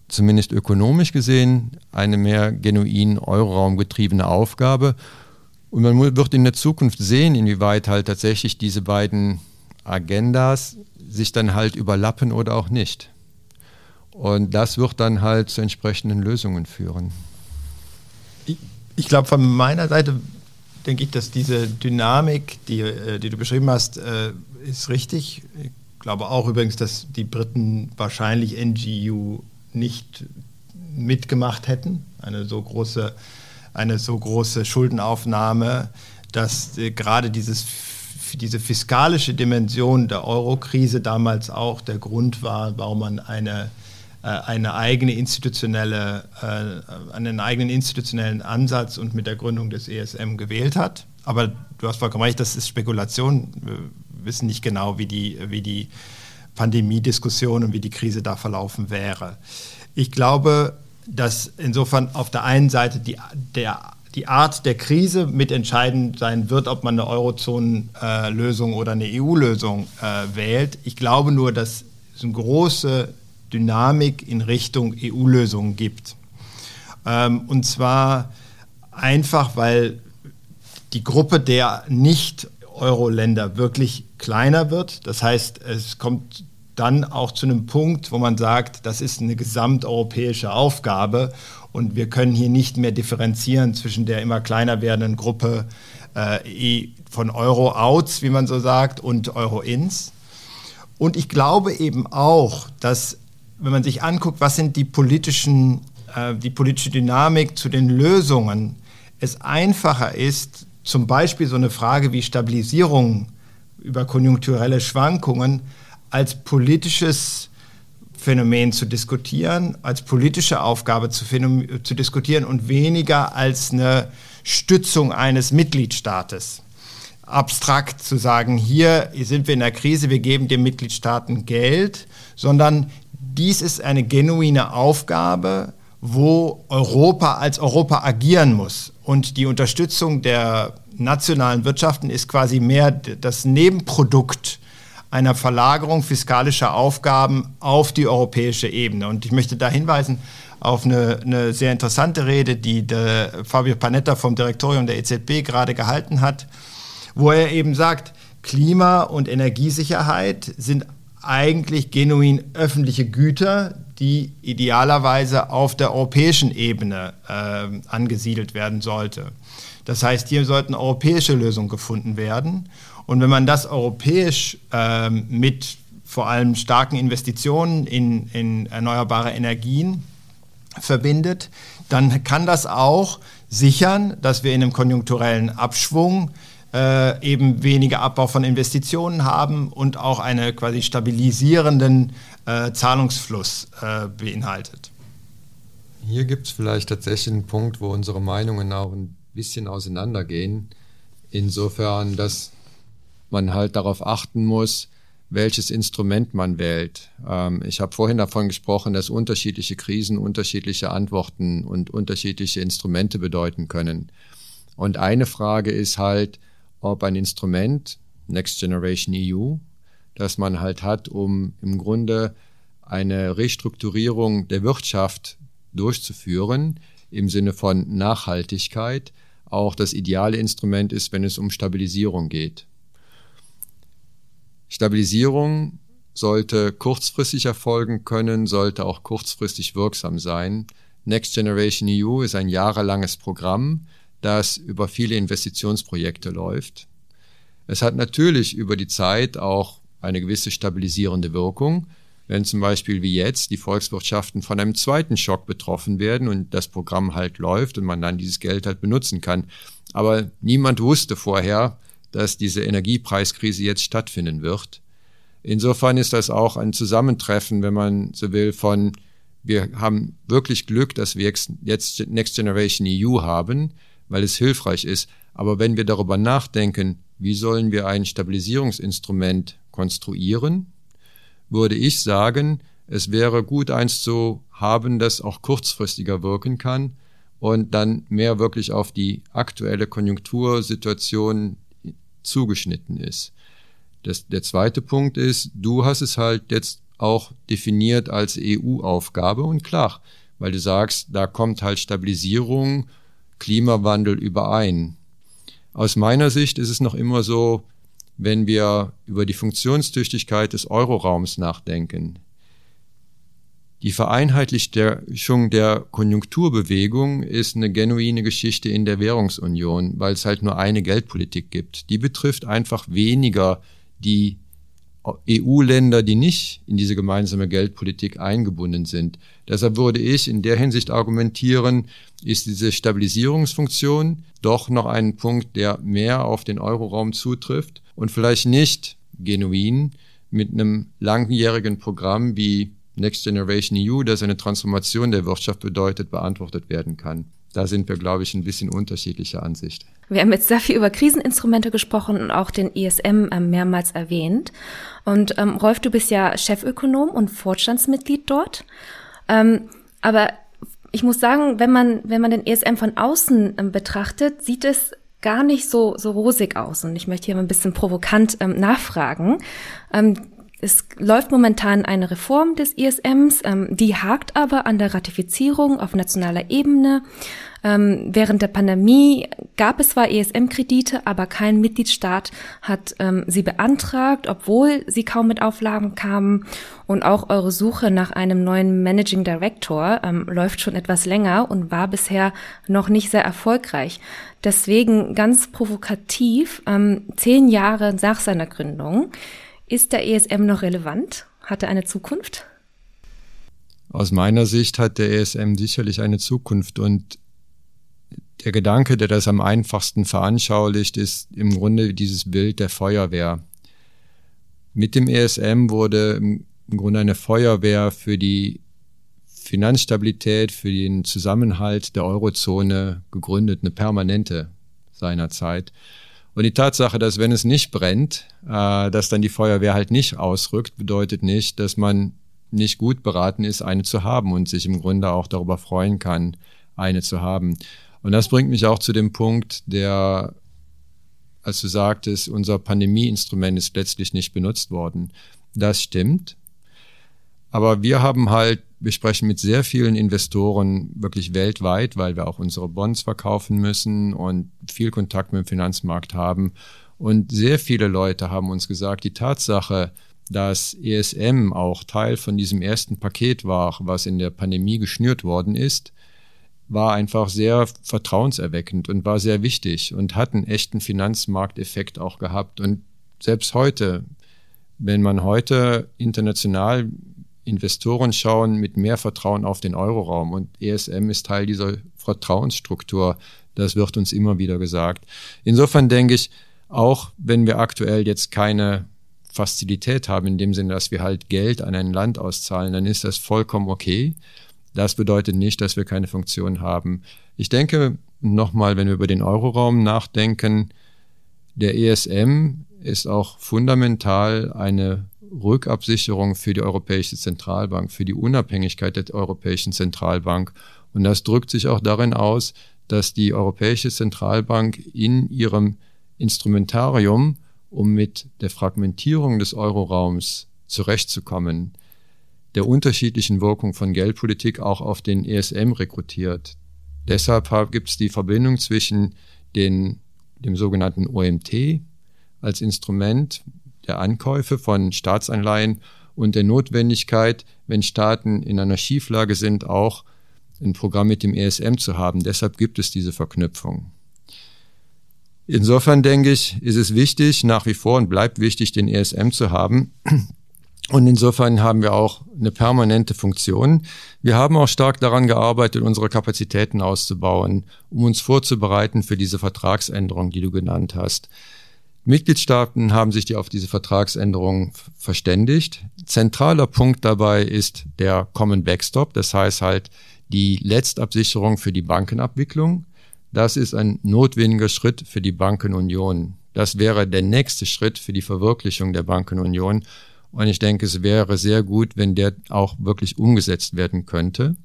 C: zumindest ökonomisch gesehen eine mehr genuin Euroraum-getriebene Aufgabe. Und man wird in der Zukunft sehen, inwieweit halt tatsächlich diese beiden Agendas sich dann halt überlappen oder auch nicht. Und das wird dann halt zu entsprechenden Lösungen führen.
D: Ich, ich glaube, von meiner Seite denke ich, dass diese Dynamik, die, äh, die du beschrieben hast, äh, ist richtig. Ich glaube auch übrigens, dass die Briten wahrscheinlich NGU nicht mitgemacht hätten. Eine so große, eine so große Schuldenaufnahme, dass äh, gerade dieses, diese fiskalische Dimension der Euro-Krise damals auch der Grund war, warum man eine, äh, eine eigene institutionelle, äh, einen eigenen institutionellen Ansatz und mit der Gründung des ESM gewählt hat. Aber du hast vollkommen recht, das ist Spekulation. Wissen nicht genau, wie die, wie die Pandemiediskussion und wie die Krise da verlaufen wäre. Ich glaube, dass insofern auf der einen Seite die, der, die Art der Krise mitentscheidend sein wird, ob man eine Eurozonenlösung oder eine EU-Lösung äh, wählt. Ich glaube nur, dass es eine große Dynamik in Richtung EU-Lösungen gibt. Ähm, und zwar einfach, weil die Gruppe der nicht Euro-Länder wirklich kleiner wird. Das heißt, es kommt dann auch zu einem Punkt, wo man sagt, das ist eine gesamteuropäische Aufgabe und wir können hier nicht mehr differenzieren zwischen der immer kleiner werdenden Gruppe äh, von Euro-Outs, wie man so sagt, und Euro-Ins. Und ich glaube eben auch, dass, wenn man sich anguckt, was sind die politischen, äh, die politische Dynamik zu den Lösungen, es einfacher ist, zum Beispiel so eine Frage wie Stabilisierung über konjunkturelle Schwankungen als politisches Phänomen zu diskutieren, als politische Aufgabe zu, zu diskutieren und weniger als eine Stützung eines Mitgliedstaates. Abstrakt zu sagen, hier sind wir in der Krise, wir geben den Mitgliedstaaten Geld, sondern dies ist eine genuine Aufgabe, wo Europa als Europa agieren muss. Und die Unterstützung der nationalen Wirtschaften ist quasi mehr das Nebenprodukt einer Verlagerung fiskalischer Aufgaben auf die europäische Ebene. Und ich möchte da hinweisen auf eine, eine sehr interessante Rede, die Fabio Panetta vom Direktorium der EZB gerade gehalten hat, wo er eben sagt, Klima- und Energiesicherheit sind eigentlich genuin öffentliche Güter, die idealerweise auf der europäischen Ebene äh, angesiedelt werden sollte. Das heißt, hier sollten europäische Lösungen gefunden werden. Und wenn man das europäisch äh, mit vor allem starken Investitionen in, in erneuerbare Energien verbindet, dann kann das auch sichern, dass wir in einem konjunkturellen Abschwung äh, eben weniger Abbau von Investitionen haben und auch einen quasi stabilisierenden äh, Zahlungsfluss äh, beinhaltet.
C: Hier gibt es vielleicht tatsächlich einen Punkt, wo unsere Meinungen auch ein bisschen auseinandergehen. Insofern, dass man halt darauf achten muss, welches Instrument man wählt. Ähm, ich habe vorhin davon gesprochen, dass unterschiedliche Krisen unterschiedliche Antworten und unterschiedliche Instrumente bedeuten können. Und eine Frage ist halt, ob ein Instrument, Next Generation EU, das man halt hat, um im Grunde eine Restrukturierung der Wirtschaft durchzuführen, im Sinne von Nachhaltigkeit, auch das ideale Instrument ist, wenn es um Stabilisierung geht. Stabilisierung sollte kurzfristig erfolgen können, sollte auch kurzfristig wirksam sein. Next Generation EU ist ein jahrelanges Programm, das über viele Investitionsprojekte läuft. Es hat natürlich über die Zeit auch eine gewisse stabilisierende Wirkung, wenn zum Beispiel wie jetzt die Volkswirtschaften von einem zweiten Schock betroffen werden und das Programm halt läuft und man dann dieses Geld halt benutzen kann. Aber niemand wusste vorher, dass diese Energiepreiskrise jetzt stattfinden wird. Insofern ist das auch ein Zusammentreffen, wenn man so will, von wir haben wirklich Glück, dass wir jetzt Next Generation EU haben, weil es hilfreich ist. Aber wenn wir darüber nachdenken, wie sollen wir ein Stabilisierungsinstrument konstruieren, würde ich sagen, es wäre gut, eins zu haben, das auch kurzfristiger wirken kann und dann mehr wirklich auf die aktuelle Konjunktursituation zugeschnitten ist. Das, der zweite Punkt ist, du hast es halt jetzt auch definiert als EU-Aufgabe und klar, weil du sagst, da kommt halt Stabilisierung, Klimawandel überein. Aus meiner Sicht ist es noch immer so, wenn wir über die Funktionstüchtigkeit des Euroraums nachdenken. Die Vereinheitlichung der Konjunkturbewegung ist eine genuine Geschichte in der Währungsunion, weil es halt nur eine Geldpolitik gibt. Die betrifft einfach weniger die EU-Länder, die nicht in diese gemeinsame Geldpolitik eingebunden sind. Deshalb würde ich in der Hinsicht argumentieren, ist diese Stabilisierungsfunktion doch noch ein Punkt, der mehr auf den Euroraum zutrifft und vielleicht nicht genuin mit einem langjährigen Programm wie Next Generation EU, das eine Transformation der Wirtschaft bedeutet, beantwortet werden kann. Da sind wir, glaube ich, ein bisschen unterschiedlicher Ansicht.
B: Wir haben jetzt sehr viel über Kriseninstrumente gesprochen und auch den ISM äh, mehrmals erwähnt. Und ähm, Rolf, du bist ja Chefökonom und Vorstandsmitglied dort. Ähm, aber ich muss sagen, wenn man, wenn man den ESM von außen ähm, betrachtet, sieht es gar nicht so, so rosig aus. Und ich möchte hier mal ein bisschen provokant ähm, nachfragen. Ähm, es läuft momentan eine Reform des ISMs, ähm, die hakt aber an der Ratifizierung auf nationaler Ebene. Ähm, während der Pandemie gab es zwar ESM-Kredite, aber kein Mitgliedstaat hat ähm, sie beantragt, obwohl sie kaum mit Auflagen kamen. Und auch eure Suche nach einem neuen Managing Director ähm, läuft schon etwas länger und war bisher noch nicht sehr erfolgreich. Deswegen ganz provokativ, ähm, zehn Jahre nach seiner Gründung, ist der ESM noch relevant? Hat er eine Zukunft?
C: Aus meiner Sicht hat der ESM sicherlich eine Zukunft und der Gedanke, der das am einfachsten veranschaulicht, ist im Grunde dieses Bild der Feuerwehr. Mit dem ESM wurde im Grunde eine Feuerwehr für die Finanzstabilität, für den Zusammenhalt der Eurozone gegründet, eine permanente seinerzeit. Und die Tatsache, dass wenn es nicht brennt, äh, dass dann die Feuerwehr halt nicht ausrückt, bedeutet nicht, dass man nicht gut beraten ist, eine zu haben und sich im Grunde auch darüber freuen kann, eine zu haben. Und das bringt mich auch zu dem Punkt, der, als du sagtest, unser Pandemieinstrument ist letztlich nicht benutzt worden. Das stimmt. Aber wir haben halt, wir sprechen mit sehr vielen Investoren wirklich weltweit, weil wir auch unsere Bonds verkaufen müssen und viel Kontakt mit dem Finanzmarkt haben. Und sehr viele Leute haben uns gesagt, die Tatsache, dass ESM auch Teil von diesem ersten Paket war, was in der Pandemie geschnürt worden ist, war einfach sehr vertrauenserweckend und war sehr wichtig und hat einen echten Finanzmarkteffekt auch gehabt. Und selbst heute, wenn man heute international Investoren schauen mit mehr Vertrauen auf den Euroraum und ESM ist Teil dieser Vertrauensstruktur. Das wird uns immer wieder gesagt. Insofern denke ich, auch wenn wir aktuell jetzt keine Fazilität haben, in dem Sinne, dass wir halt Geld an ein Land auszahlen, dann ist das vollkommen okay. Das bedeutet nicht, dass wir keine Funktion haben. Ich denke nochmal, wenn wir über den Euroraum nachdenken, der ESM ist auch fundamental eine Rückabsicherung für die Europäische Zentralbank, für die Unabhängigkeit der Europäischen Zentralbank. Und das drückt sich auch darin aus, dass die Europäische Zentralbank in ihrem Instrumentarium, um mit der Fragmentierung des Euroraums zurechtzukommen, der Wirkung von Geldpolitik auch auf den ESM rekrutiert. Deshalb gibt es die Verbindung zwischen den, dem sogenannten OMT als Instrument der Ankäufe von Staatsanleihen und der Notwendigkeit, wenn Staaten in einer Schieflage sind, auch ein Programm mit dem ESM zu haben. Deshalb gibt es diese Verknüpfung. Insofern denke ich, ist es wichtig, nach wie vor und bleibt wichtig, den ESM zu haben. Und insofern haben wir auch eine permanente Funktion. Wir haben auch stark daran gearbeitet, unsere Kapazitäten auszubauen, um uns vorzubereiten für diese Vertragsänderung, die du genannt hast. Mitgliedstaaten haben sich die auf diese Vertragsänderung verständigt. Zentraler Punkt dabei ist der Common Backstop, das heißt halt die Letztabsicherung für die Bankenabwicklung. Das ist ein notwendiger Schritt für die Bankenunion. Das wäre der nächste Schritt für die Verwirklichung der Bankenunion. Und ich denke, es wäre sehr gut, wenn der auch wirklich umgesetzt werden könnte.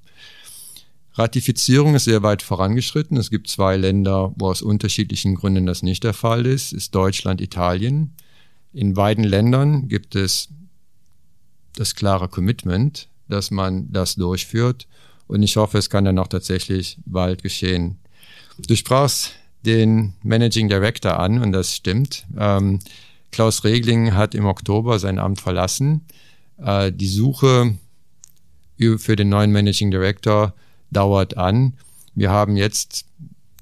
C: Ratifizierung ist sehr weit vorangeschritten. Es gibt zwei Länder, wo aus unterschiedlichen Gründen das nicht der Fall ist, ist Deutschland, Italien. In beiden Ländern gibt es das klare Commitment, dass man das durchführt. Und ich hoffe, es kann dann auch tatsächlich bald geschehen. Du sprachst den Managing Director an und das stimmt. Ähm, Klaus Regling hat im Oktober sein Amt verlassen. Äh, die Suche für den neuen Managing Director dauert an. Wir haben jetzt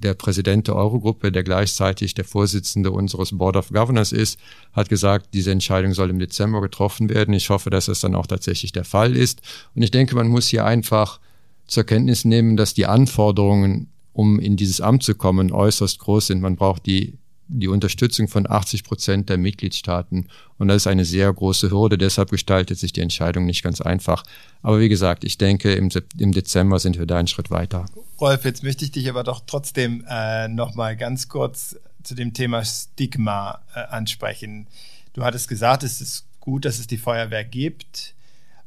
C: der Präsident der Eurogruppe, der gleichzeitig der Vorsitzende unseres Board of Governors ist, hat gesagt, diese Entscheidung soll im Dezember getroffen werden. Ich hoffe, dass es dann auch tatsächlich der Fall ist. Und ich denke, man muss hier einfach zur Kenntnis nehmen, dass die Anforderungen, um in dieses Amt zu kommen, äußerst groß sind. Man braucht die die Unterstützung von 80 Prozent der Mitgliedstaaten. Und das ist eine sehr große Hürde. Deshalb gestaltet sich die Entscheidung nicht ganz einfach. Aber wie gesagt, ich denke, im, im Dezember sind wir da einen Schritt weiter.
D: Rolf, jetzt möchte ich dich aber doch trotzdem äh, noch mal ganz kurz zu dem Thema Stigma äh, ansprechen. Du hattest gesagt, es ist gut, dass es die Feuerwehr gibt.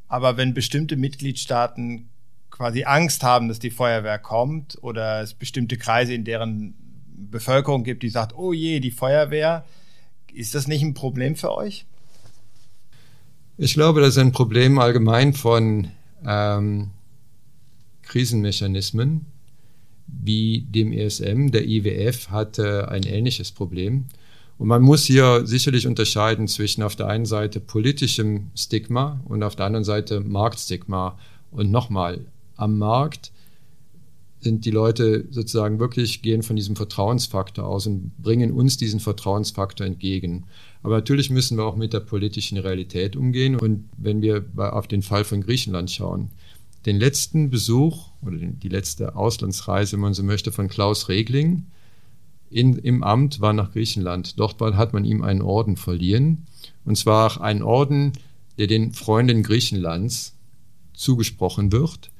D: Aber wenn bestimmte Mitgliedstaaten quasi Angst haben, dass die Feuerwehr kommt oder es bestimmte Kreise in deren Bevölkerung gibt, die sagt, oh je, die Feuerwehr, ist das nicht ein Problem für euch?
C: Ich glaube, das ist ein Problem allgemein von ähm, Krisenmechanismen wie dem ESM. Der IWF hatte ein ähnliches Problem. Und man muss hier sicherlich unterscheiden zwischen auf der einen Seite politischem Stigma und auf der anderen Seite Marktstigma. Und nochmal, am Markt sind die Leute sozusagen wirklich, gehen von diesem Vertrauensfaktor aus und bringen uns diesen Vertrauensfaktor entgegen. Aber natürlich müssen wir auch mit der politischen Realität umgehen. Und wenn wir auf den Fall von Griechenland schauen, den letzten Besuch oder die letzte Auslandsreise, wenn man so möchte, von Klaus Regling in, im Amt war nach Griechenland. Dort hat man ihm einen Orden verliehen. Und zwar einen Orden, der den Freunden Griechenlands zugesprochen wird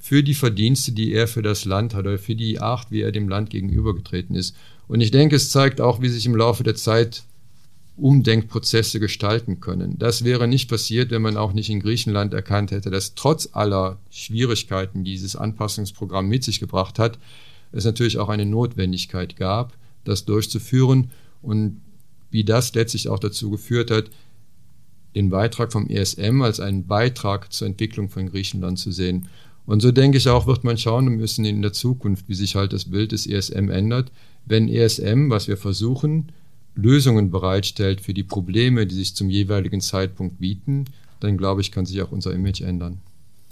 C: für die Verdienste, die er für das Land hat oder für die Art, wie er dem Land gegenübergetreten ist. Und ich denke, es zeigt auch, wie sich im Laufe der Zeit Umdenkprozesse gestalten können. Das wäre nicht passiert, wenn man auch nicht in Griechenland erkannt hätte, dass trotz aller Schwierigkeiten, die dieses Anpassungsprogramm mit sich gebracht hat, es natürlich auch eine Notwendigkeit gab, das durchzuführen und wie das letztlich auch dazu geführt hat, den Beitrag vom ESM als einen Beitrag zur Entwicklung von Griechenland zu sehen. Und so denke ich auch, wird man schauen müssen in der Zukunft, wie sich halt das Bild des ESM ändert. Wenn ESM, was wir versuchen, Lösungen bereitstellt für die Probleme, die sich zum jeweiligen Zeitpunkt bieten, dann glaube ich, kann sich auch unser Image ändern.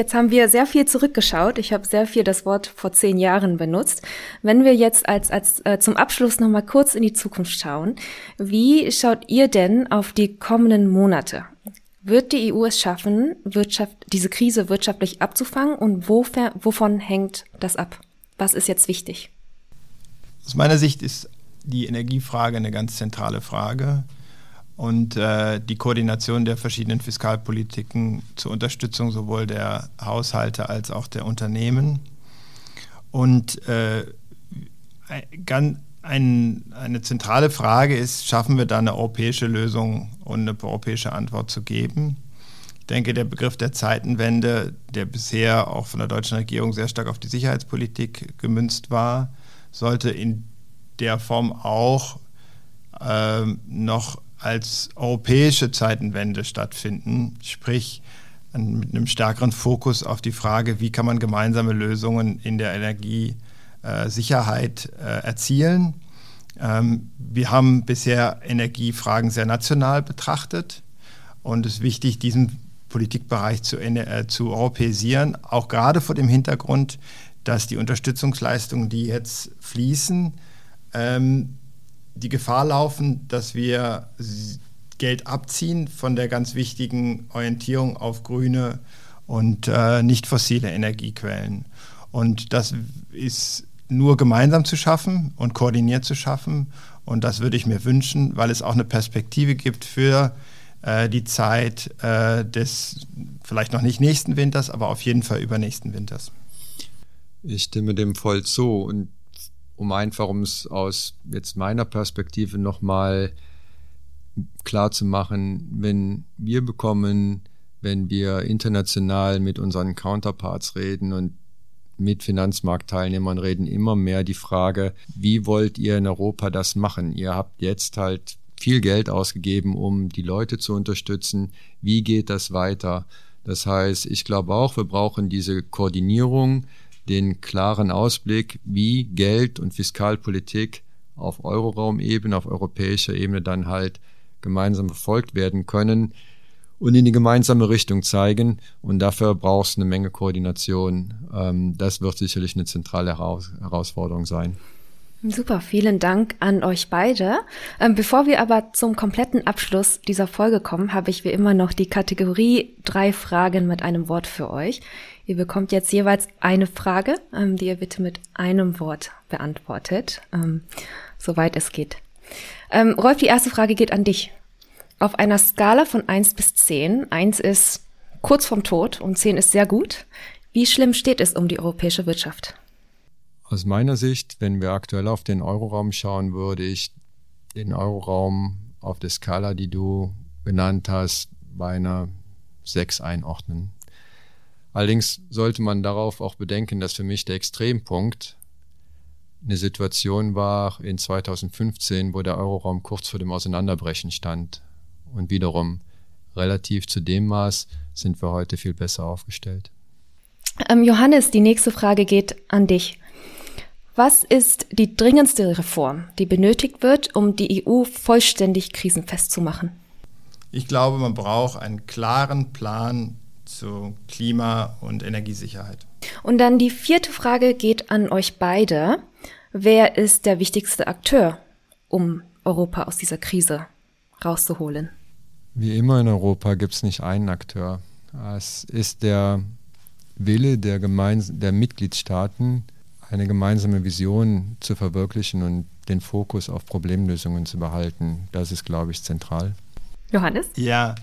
B: Jetzt haben wir sehr viel zurückgeschaut. Ich habe sehr viel das Wort vor zehn Jahren benutzt. Wenn wir jetzt als, als äh, zum Abschluss noch mal kurz in die Zukunft schauen, wie schaut ihr denn auf die kommenden Monate? Wird die EU es schaffen, Wirtschaft, diese Krise wirtschaftlich abzufangen und wofern, wovon hängt das ab? Was ist jetzt wichtig?
D: Aus meiner Sicht ist die Energiefrage eine ganz zentrale Frage und äh, die Koordination der verschiedenen Fiskalpolitiken zur Unterstützung sowohl der Haushalte als auch der Unternehmen. Und äh, ganz, ein, eine zentrale Frage ist, schaffen wir da eine europäische Lösung und eine europäische Antwort zu geben? Ich denke, der Begriff der Zeitenwende, der bisher auch von der deutschen Regierung sehr stark auf die Sicherheitspolitik gemünzt war, sollte in der Form auch äh, noch als europäische Zeitenwende stattfinden, sprich mit einem stärkeren Fokus auf die Frage, wie kann man gemeinsame Lösungen in der Energie äh, Sicherheit äh, erzielen. Ähm, wir haben bisher Energiefragen sehr national betrachtet und es ist wichtig, diesen Politikbereich zu, äh, zu europäisieren, auch gerade vor dem Hintergrund dass die Unterstützungsleistungen, die jetzt fließen, ähm, die Gefahr laufen, dass wir Geld abziehen von der ganz wichtigen Orientierung auf grüne und äh, nicht fossile Energiequellen. Und das ist nur gemeinsam zu schaffen und koordiniert zu schaffen. Und das würde ich mir wünschen, weil es auch eine Perspektive gibt für äh, die Zeit äh, des vielleicht noch nicht nächsten Winters, aber auf jeden Fall übernächsten Winters.
C: Ich stimme dem voll zu. Und um einfach, um es aus jetzt meiner Perspektive nochmal klar zu machen, wenn wir bekommen, wenn wir international mit unseren Counterparts reden und mit Finanzmarktteilnehmern reden, immer mehr die Frage, wie wollt ihr in Europa das machen? Ihr habt jetzt halt viel Geld ausgegeben, um die Leute zu unterstützen. Wie geht das weiter? Das heißt, ich glaube auch, wir brauchen diese Koordinierung, den klaren Ausblick, wie Geld und Fiskalpolitik auf Euroraumebene, auf europäischer Ebene dann halt gemeinsam verfolgt werden können und in die gemeinsame Richtung zeigen. Und dafür braucht es eine Menge Koordination. Ähm, das wird sicherlich eine zentrale Herausforderung sein.
B: Super, vielen Dank an euch beide. Ähm, bevor wir aber zum kompletten Abschluss dieser Folge kommen, habe ich wie immer noch die Kategorie drei Fragen mit einem Wort für euch. Ihr bekommt jetzt jeweils eine Frage, ähm, die ihr bitte mit einem Wort beantwortet, ähm, soweit es geht. Ähm, Rolf, die erste Frage geht an dich. Auf einer Skala von eins bis zehn, eins ist kurz vorm Tod und zehn ist sehr gut. Wie schlimm steht es um die europäische Wirtschaft?
C: Aus meiner Sicht, wenn wir aktuell auf den Euroraum schauen, würde ich den Euroraum auf der Skala, die du genannt hast, bei einer 6 einordnen. Allerdings sollte man darauf auch bedenken, dass für mich der Extrempunkt eine Situation war in 2015, wo der Euroraum kurz vor dem Auseinanderbrechen stand. Und wiederum relativ zu dem Maß sind wir heute viel besser aufgestellt.
B: Ähm, Johannes, die nächste Frage geht an dich. Was ist die dringendste Reform, die benötigt wird, um die EU vollständig krisenfest zu machen?
D: Ich glaube, man braucht einen klaren Plan zu Klima- und Energiesicherheit.
B: Und dann die vierte Frage geht an euch beide. Wer ist der wichtigste Akteur, um Europa aus dieser Krise rauszuholen?
C: Wie immer in Europa gibt es nicht einen Akteur. Es ist der Wille der, Gemeins der Mitgliedstaaten, eine gemeinsame Vision zu verwirklichen und den Fokus auf Problemlösungen zu behalten. Das ist, glaube ich, zentral.
B: Johannes?
D: Ja,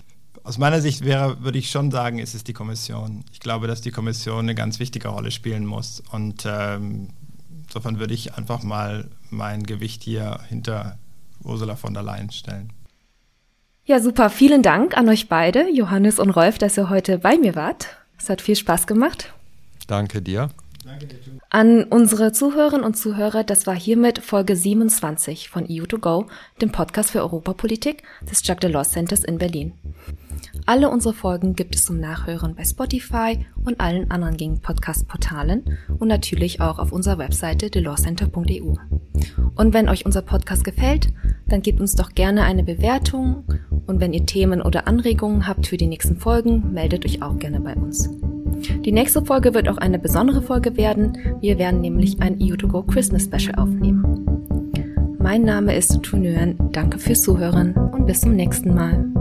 D: aus meiner Sicht wäre, würde ich schon sagen, ist es die Kommission. Ich glaube, dass die Kommission eine ganz wichtige Rolle spielen muss. Und ähm, insofern würde ich einfach mal mein Gewicht hier hinter Ursula von der Leyen stellen.
B: Ja, super. Vielen Dank an euch beide, Johannes und Rolf, dass ihr heute bei mir wart. Es hat viel Spaß gemacht.
C: Danke dir.
B: An unsere Zuhörerinnen und Zuhörer, das war hiermit Folge 27 von EU2Go, dem Podcast für Europapolitik des Jacques Delors Centers in Berlin. Alle unsere Folgen gibt es zum Nachhören bei Spotify und allen anderen gängigen Podcast-Portalen und natürlich auch auf unserer Webseite delorscenter.eu. Und wenn euch unser Podcast gefällt, dann gebt uns doch gerne eine Bewertung und wenn ihr Themen oder Anregungen habt für die nächsten Folgen, meldet euch auch gerne bei uns. Die nächste Folge wird auch eine besondere Folge werden. Wir werden nämlich ein EU2Go Christmas Special aufnehmen. Mein Name ist Tunören. Danke fürs Zuhören und bis zum nächsten Mal.